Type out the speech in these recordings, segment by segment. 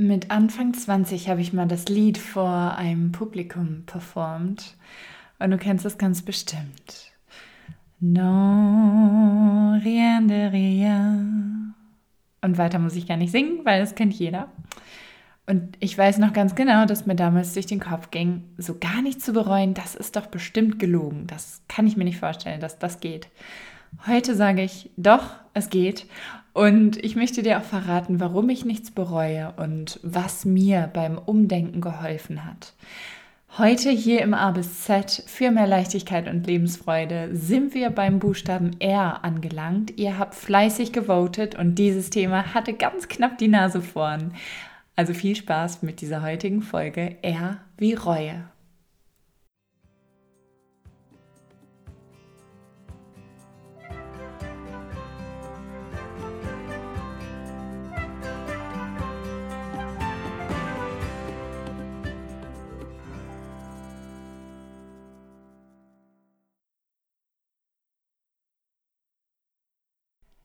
Mit Anfang 20 habe ich mal das Lied vor einem Publikum performt. Und du kennst es ganz bestimmt. Non, rien de rien. Und weiter muss ich gar nicht singen, weil das kennt jeder. Und ich weiß noch ganz genau, dass mir damals durch den Kopf ging, so gar nicht zu bereuen, das ist doch bestimmt gelogen. Das kann ich mir nicht vorstellen, dass das geht. Heute sage ich, doch, es geht. Und ich möchte dir auch verraten, warum ich nichts bereue und was mir beim Umdenken geholfen hat. Heute hier im A bis Z für mehr Leichtigkeit und Lebensfreude sind wir beim Buchstaben R angelangt. Ihr habt fleißig gewotet und dieses Thema hatte ganz knapp die Nase vorn. Also viel Spaß mit dieser heutigen Folge R wie Reue.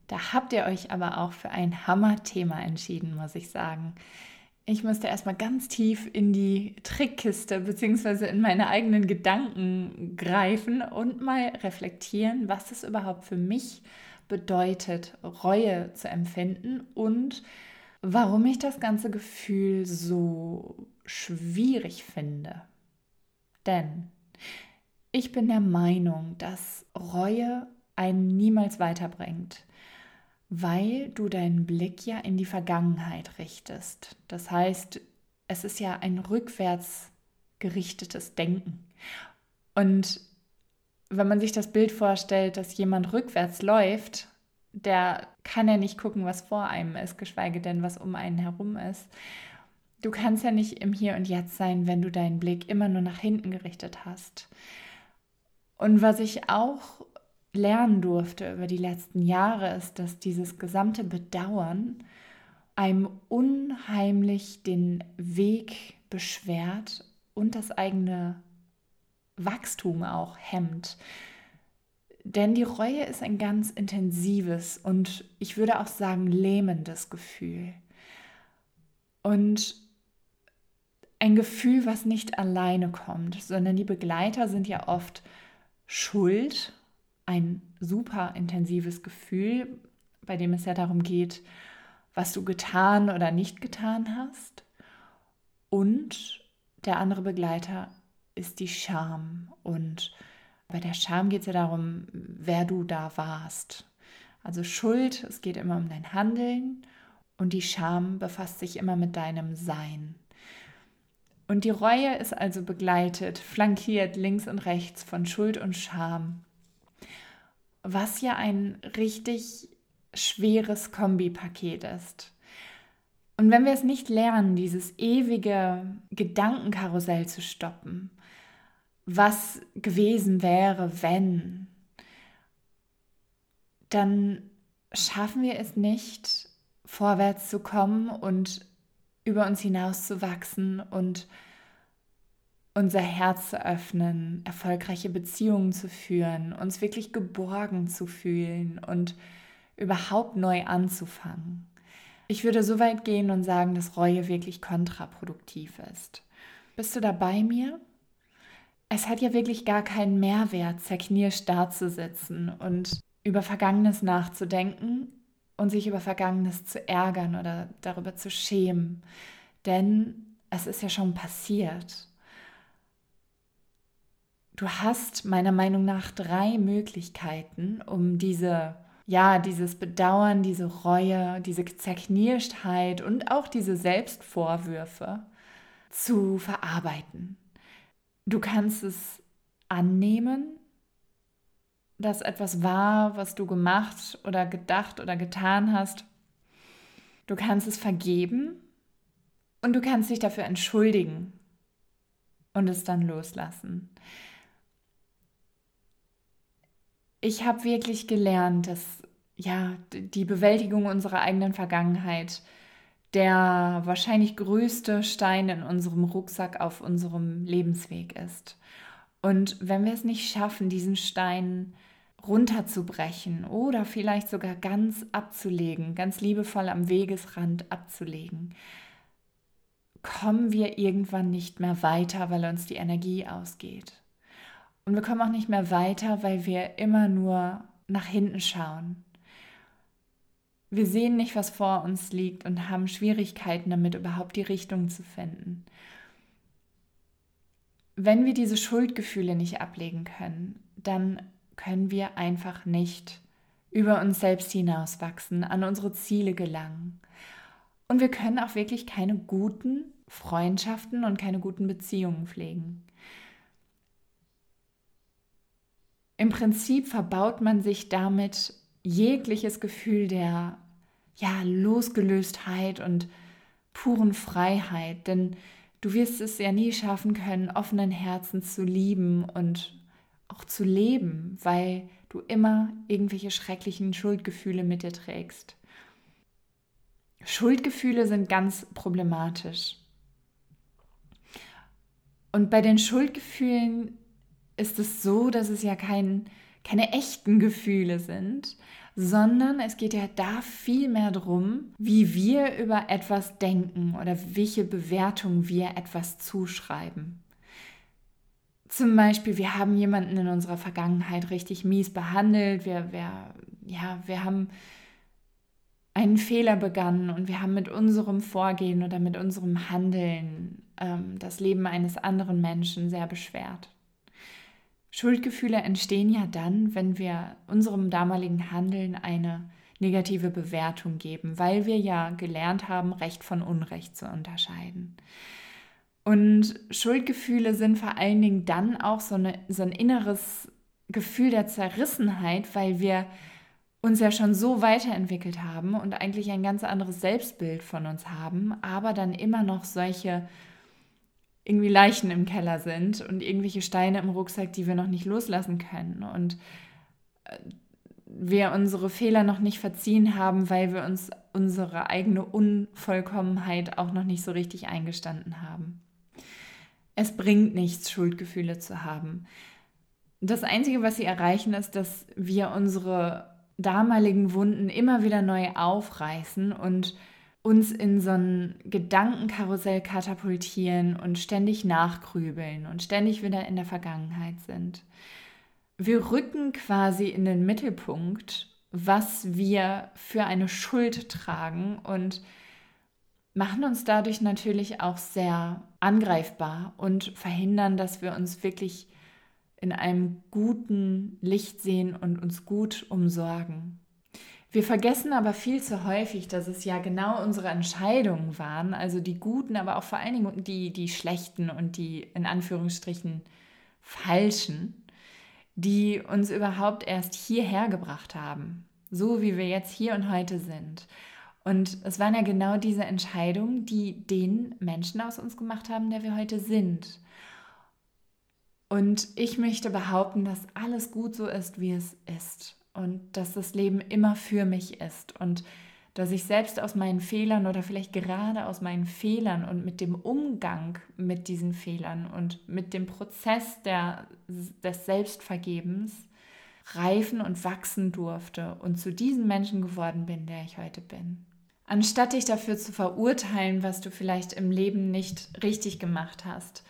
Da habt ihr euch aber auch für ein Hammer-Thema entschieden, muss ich sagen. Ich musste erstmal ganz tief in die Trickkiste bzw. in meine eigenen Gedanken greifen und mal reflektieren, was es überhaupt für mich bedeutet, Reue zu empfinden und warum ich das ganze Gefühl so schwierig finde. Denn ich bin der Meinung, dass Reue einen niemals weiterbringt weil du deinen Blick ja in die Vergangenheit richtest. Das heißt, es ist ja ein rückwärts gerichtetes Denken. Und wenn man sich das Bild vorstellt, dass jemand rückwärts läuft, der kann ja nicht gucken, was vor einem ist, geschweige denn, was um einen herum ist. Du kannst ja nicht im Hier und Jetzt sein, wenn du deinen Blick immer nur nach hinten gerichtet hast. Und was ich auch lernen durfte über die letzten Jahre, ist, dass dieses gesamte Bedauern einem unheimlich den Weg beschwert und das eigene Wachstum auch hemmt. Denn die Reue ist ein ganz intensives und ich würde auch sagen lähmendes Gefühl. Und ein Gefühl, was nicht alleine kommt, sondern die Begleiter sind ja oft Schuld ein super intensives Gefühl, bei dem es ja darum geht, was du getan oder nicht getan hast. Und der andere Begleiter ist die Scham. Und bei der Scham geht es ja darum, wer du da warst. Also Schuld, es geht immer um dein Handeln und die Scham befasst sich immer mit deinem Sein. Und die Reue ist also begleitet, flankiert links und rechts von Schuld und Scham was ja ein richtig schweres Kombipaket ist. Und wenn wir es nicht lernen, dieses ewige Gedankenkarussell zu stoppen, was gewesen wäre, wenn, dann schaffen wir es nicht, vorwärts zu kommen und über uns hinaus zu wachsen und unser Herz zu öffnen, erfolgreiche Beziehungen zu führen, uns wirklich geborgen zu fühlen und überhaupt neu anzufangen. Ich würde so weit gehen und sagen, dass Reue wirklich kontraproduktiv ist. Bist du da bei mir? Es hat ja wirklich gar keinen Mehrwert, zerknirscht dazusitzen und über Vergangenes nachzudenken und sich über Vergangenes zu ärgern oder darüber zu schämen. Denn es ist ja schon passiert. Du hast meiner Meinung nach drei Möglichkeiten, um diese, ja, dieses Bedauern, diese Reue, diese Zerknirschtheit und auch diese Selbstvorwürfe zu verarbeiten. Du kannst es annehmen, dass etwas war, was du gemacht oder gedacht oder getan hast. Du kannst es vergeben und du kannst dich dafür entschuldigen und es dann loslassen ich habe wirklich gelernt, dass ja die Bewältigung unserer eigenen Vergangenheit der wahrscheinlich größte Stein in unserem Rucksack auf unserem Lebensweg ist. Und wenn wir es nicht schaffen, diesen Stein runterzubrechen oder vielleicht sogar ganz abzulegen, ganz liebevoll am Wegesrand abzulegen, kommen wir irgendwann nicht mehr weiter, weil uns die Energie ausgeht. Und wir kommen auch nicht mehr weiter, weil wir immer nur nach hinten schauen. Wir sehen nicht, was vor uns liegt und haben Schwierigkeiten damit, überhaupt die Richtung zu finden. Wenn wir diese Schuldgefühle nicht ablegen können, dann können wir einfach nicht über uns selbst hinauswachsen, an unsere Ziele gelangen. Und wir können auch wirklich keine guten Freundschaften und keine guten Beziehungen pflegen. Im Prinzip verbaut man sich damit jegliches Gefühl der ja, Losgelöstheit und puren Freiheit, denn du wirst es ja nie schaffen können, offenen Herzens zu lieben und auch zu leben, weil du immer irgendwelche schrecklichen Schuldgefühle mit dir trägst. Schuldgefühle sind ganz problematisch. Und bei den Schuldgefühlen ist es so, dass es ja kein, keine echten Gefühle sind, sondern es geht ja da viel mehr darum, wie wir über etwas denken oder welche Bewertung wir etwas zuschreiben. Zum Beispiel, wir haben jemanden in unserer Vergangenheit richtig mies behandelt, wir, wir, ja, wir haben einen Fehler begangen und wir haben mit unserem Vorgehen oder mit unserem Handeln ähm, das Leben eines anderen Menschen sehr beschwert. Schuldgefühle entstehen ja dann, wenn wir unserem damaligen Handeln eine negative Bewertung geben, weil wir ja gelernt haben, Recht von Unrecht zu unterscheiden. Und Schuldgefühle sind vor allen Dingen dann auch so, eine, so ein inneres Gefühl der Zerrissenheit, weil wir uns ja schon so weiterentwickelt haben und eigentlich ein ganz anderes Selbstbild von uns haben, aber dann immer noch solche irgendwie Leichen im Keller sind und irgendwelche Steine im Rucksack, die wir noch nicht loslassen können. Und äh, wir unsere Fehler noch nicht verziehen haben, weil wir uns unsere eigene Unvollkommenheit auch noch nicht so richtig eingestanden haben. Es bringt nichts, Schuldgefühle zu haben. Das Einzige, was sie erreichen, ist, dass wir unsere damaligen Wunden immer wieder neu aufreißen und uns in so ein Gedankenkarussell katapultieren und ständig nachgrübeln und ständig wieder in der Vergangenheit sind. Wir rücken quasi in den Mittelpunkt, was wir für eine Schuld tragen und machen uns dadurch natürlich auch sehr angreifbar und verhindern, dass wir uns wirklich in einem guten Licht sehen und uns gut umsorgen. Wir vergessen aber viel zu häufig, dass es ja genau unsere Entscheidungen waren, also die guten, aber auch vor allen Dingen die, die schlechten und die in Anführungsstrichen falschen, die uns überhaupt erst hierher gebracht haben, so wie wir jetzt hier und heute sind. Und es waren ja genau diese Entscheidungen, die den Menschen aus uns gemacht haben, der wir heute sind. Und ich möchte behaupten, dass alles gut so ist, wie es ist und dass das Leben immer für mich ist und dass ich selbst aus meinen Fehlern oder vielleicht gerade aus meinen Fehlern und mit dem Umgang mit diesen Fehlern und mit dem Prozess der, des Selbstvergebens reifen und wachsen durfte und zu diesem Menschen geworden bin, der ich heute bin. Anstatt dich dafür zu verurteilen, was du vielleicht im Leben nicht richtig gemacht hast,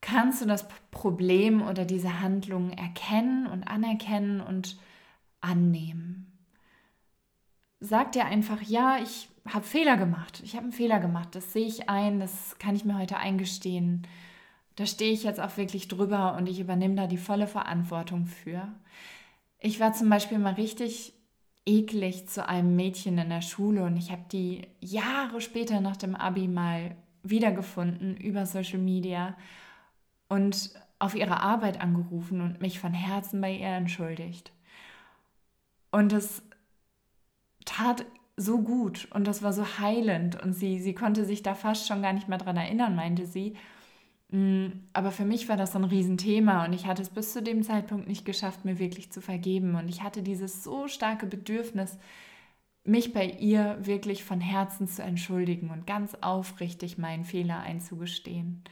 kannst du das Problem oder diese Handlung erkennen und anerkennen und annehmen. Sag dir einfach, ja, ich habe Fehler gemacht. Ich habe einen Fehler gemacht. Das sehe ich ein, das kann ich mir heute eingestehen. Da stehe ich jetzt auch wirklich drüber und ich übernehme da die volle Verantwortung für. Ich war zum Beispiel mal richtig eklig zu einem Mädchen in der Schule und ich habe die Jahre später nach dem Abi mal wiedergefunden über Social Media und auf ihre Arbeit angerufen und mich von Herzen bei ihr entschuldigt. Und es tat so gut und das war so heilend und sie, sie konnte sich da fast schon gar nicht mehr dran erinnern, meinte sie. Mm, aber für mich war das ein Riesenthema und ich hatte es bis zu dem Zeitpunkt nicht geschafft, mir wirklich zu vergeben. Und ich hatte dieses so starke Bedürfnis, mich bei ihr wirklich von Herzen zu entschuldigen und ganz aufrichtig meinen Fehler einzugestehen.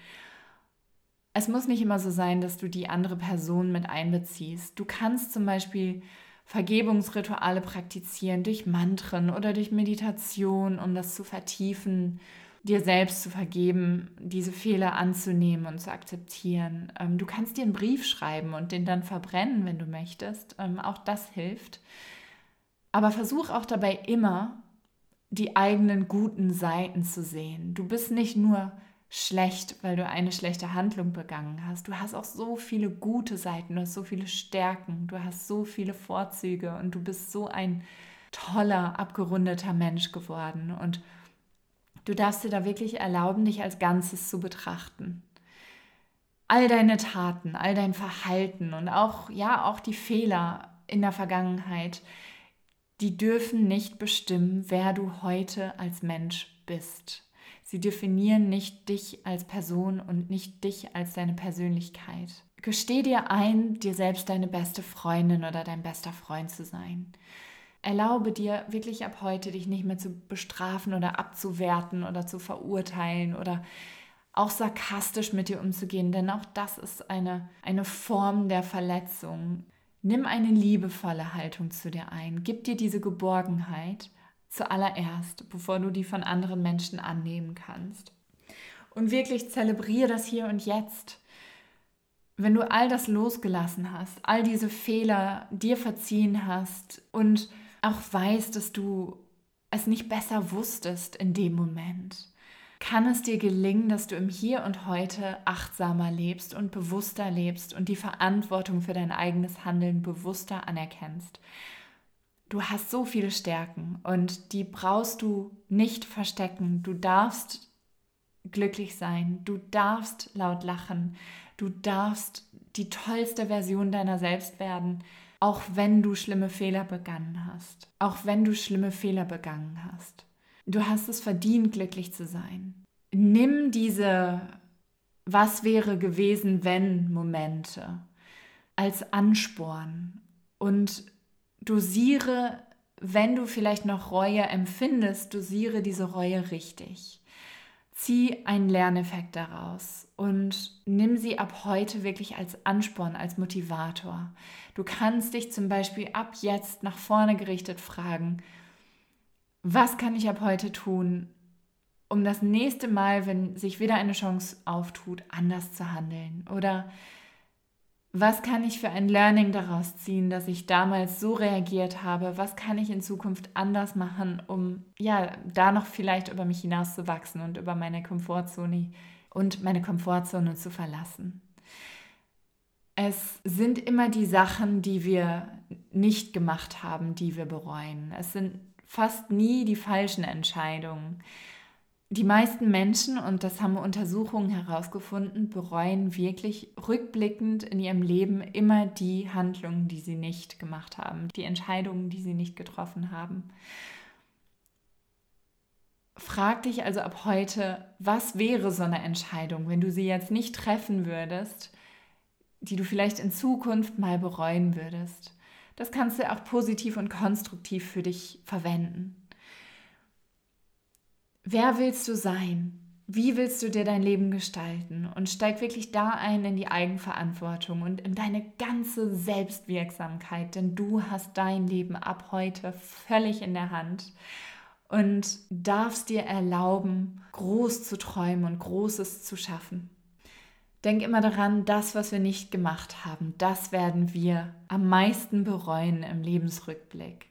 Es muss nicht immer so sein, dass du die andere Person mit einbeziehst. Du kannst zum Beispiel Vergebungsrituale praktizieren durch Mantren oder durch Meditation, um das zu vertiefen. dir selbst zu vergeben, diese Fehler anzunehmen und zu akzeptieren. Ähm, du kannst dir einen Brief schreiben und den dann verbrennen, wenn du möchtest. Ähm, auch das hilft. Aber versuch auch dabei immer, die eigenen guten Seiten zu sehen. Du bist nicht nur schlecht, weil du eine schlechte Handlung begangen hast. Du hast auch so viele gute Seiten, du hast so viele Stärken, du hast so viele Vorzüge und du bist so ein toller, abgerundeter Mensch geworden. Und du darfst dir da wirklich erlauben, dich als Ganzes zu betrachten. All deine Taten, all dein Verhalten und auch, ja, auch die Fehler in der Vergangenheit, die dürfen nicht bestimmen, wer du heute als Mensch bist. Sie definieren nicht dich als Person und nicht dich als deine Persönlichkeit. Gesteh dir ein, dir selbst deine beste Freundin oder dein bester Freund zu sein. Erlaube dir wirklich ab heute, dich nicht mehr zu bestrafen oder abzuwerten oder zu verurteilen oder auch sarkastisch mit dir umzugehen, denn auch das ist eine, eine Form der Verletzung. Nimm eine liebevolle Haltung zu dir ein. Gib dir diese Geborgenheit zuallererst, bevor du die von anderen Menschen annehmen kannst. Und wirklich zelebriere das hier und jetzt. Wenn du all das losgelassen hast, all diese Fehler dir verziehen hast und auch weißt, dass du es nicht besser wusstest in dem Moment, kann es dir gelingen, dass du im Hier und Heute achtsamer lebst und bewusster lebst und die Verantwortung für dein eigenes Handeln bewusster anerkennst. Du hast so viele Stärken und die brauchst du nicht verstecken. Du darfst glücklich sein, du darfst laut lachen, du darfst die tollste Version deiner selbst werden, auch wenn du schlimme Fehler begangen hast, auch wenn du schlimme Fehler begangen hast. Du hast es verdient, glücklich zu sein. Nimm diese Was wäre gewesen, wenn Momente als Ansporn und dosiere, wenn du vielleicht noch Reue empfindest, dosiere diese Reue richtig. Zieh einen Lerneffekt daraus und nimm sie ab heute wirklich als Ansporn, als Motivator. Du kannst dich zum Beispiel ab jetzt nach vorne gerichtet fragen, was kann ich ab heute tun, um das nächste Mal, wenn sich wieder eine Chance auftut, anders zu handeln? Oder was kann ich für ein Learning daraus ziehen, dass ich damals so reagiert habe? Was kann ich in Zukunft anders machen, um ja, da noch vielleicht über mich hinauszuwachsen und über meine Komfortzone und meine Komfortzone zu verlassen? Es sind immer die Sachen, die wir nicht gemacht haben, die wir bereuen. Es sind fast nie die falschen Entscheidungen. Die meisten Menschen, und das haben Untersuchungen herausgefunden, bereuen wirklich rückblickend in ihrem Leben immer die Handlungen, die sie nicht gemacht haben, die Entscheidungen, die sie nicht getroffen haben. Frag dich also ab heute, was wäre so eine Entscheidung, wenn du sie jetzt nicht treffen würdest, die du vielleicht in Zukunft mal bereuen würdest. Das kannst du auch positiv und konstruktiv für dich verwenden. Wer willst du sein? Wie willst du dir dein Leben gestalten? Und steig wirklich da ein in die Eigenverantwortung und in deine ganze Selbstwirksamkeit, denn du hast dein Leben ab heute völlig in der Hand und darfst dir erlauben, groß zu träumen und Großes zu schaffen. Denk immer daran, das, was wir nicht gemacht haben, das werden wir am meisten bereuen im Lebensrückblick.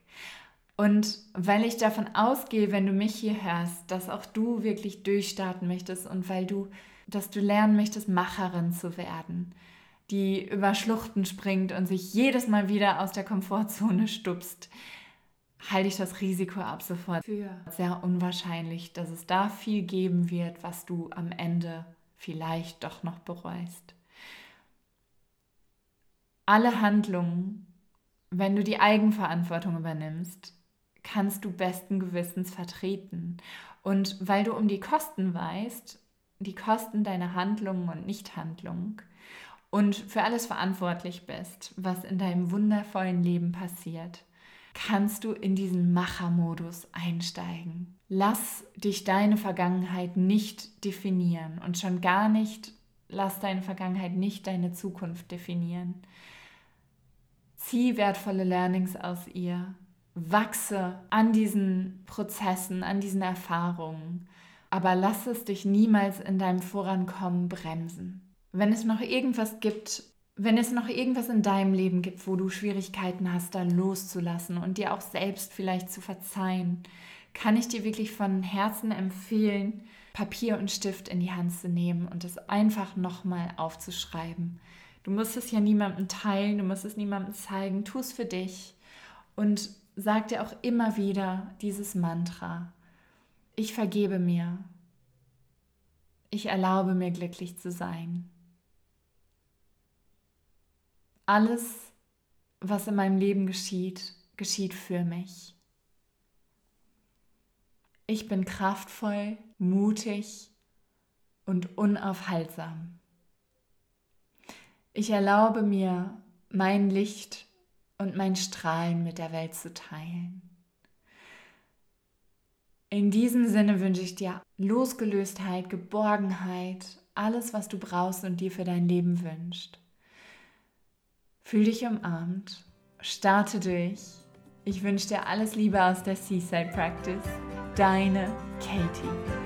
Und weil ich davon ausgehe, wenn du mich hier hörst, dass auch du wirklich durchstarten möchtest und weil du, dass du lernen möchtest, Macherin zu werden, die über Schluchten springt und sich jedes Mal wieder aus der Komfortzone stupst, halte ich das Risiko ab sofort für sehr unwahrscheinlich, dass es da viel geben wird, was du am Ende vielleicht doch noch bereust. Alle Handlungen, wenn du die Eigenverantwortung übernimmst, kannst du besten Gewissens vertreten. Und weil du um die Kosten weißt, die Kosten deiner Handlungen und Nichthandlung und für alles verantwortlich bist, was in deinem wundervollen Leben passiert, kannst du in diesen Machermodus einsteigen. Lass dich deine Vergangenheit nicht definieren und schon gar nicht, lass deine Vergangenheit nicht deine Zukunft definieren. Zieh wertvolle Learnings aus ihr, wachse an diesen Prozessen, an diesen Erfahrungen, aber lass es dich niemals in deinem Vorankommen bremsen. Wenn es noch irgendwas gibt, wenn es noch irgendwas in deinem Leben gibt, wo du Schwierigkeiten hast, da loszulassen und dir auch selbst vielleicht zu verzeihen, kann ich dir wirklich von Herzen empfehlen, Papier und Stift in die Hand zu nehmen und es einfach nochmal aufzuschreiben. Du musst es ja niemandem teilen, du musst es niemandem zeigen, tu es für dich und sag dir auch immer wieder dieses Mantra. Ich vergebe mir. Ich erlaube mir glücklich zu sein. Alles, was in meinem Leben geschieht, geschieht für mich. Ich bin kraftvoll, mutig und unaufhaltsam. Ich erlaube mir, mein Licht und mein Strahlen mit der Welt zu teilen. In diesem Sinne wünsche ich dir Losgelöstheit, Geborgenheit, alles, was du brauchst und dir für dein Leben wünscht. Fühl dich umarmt, starte durch. Ich wünsche dir alles Liebe aus der Seaside Practice. Deine Katie.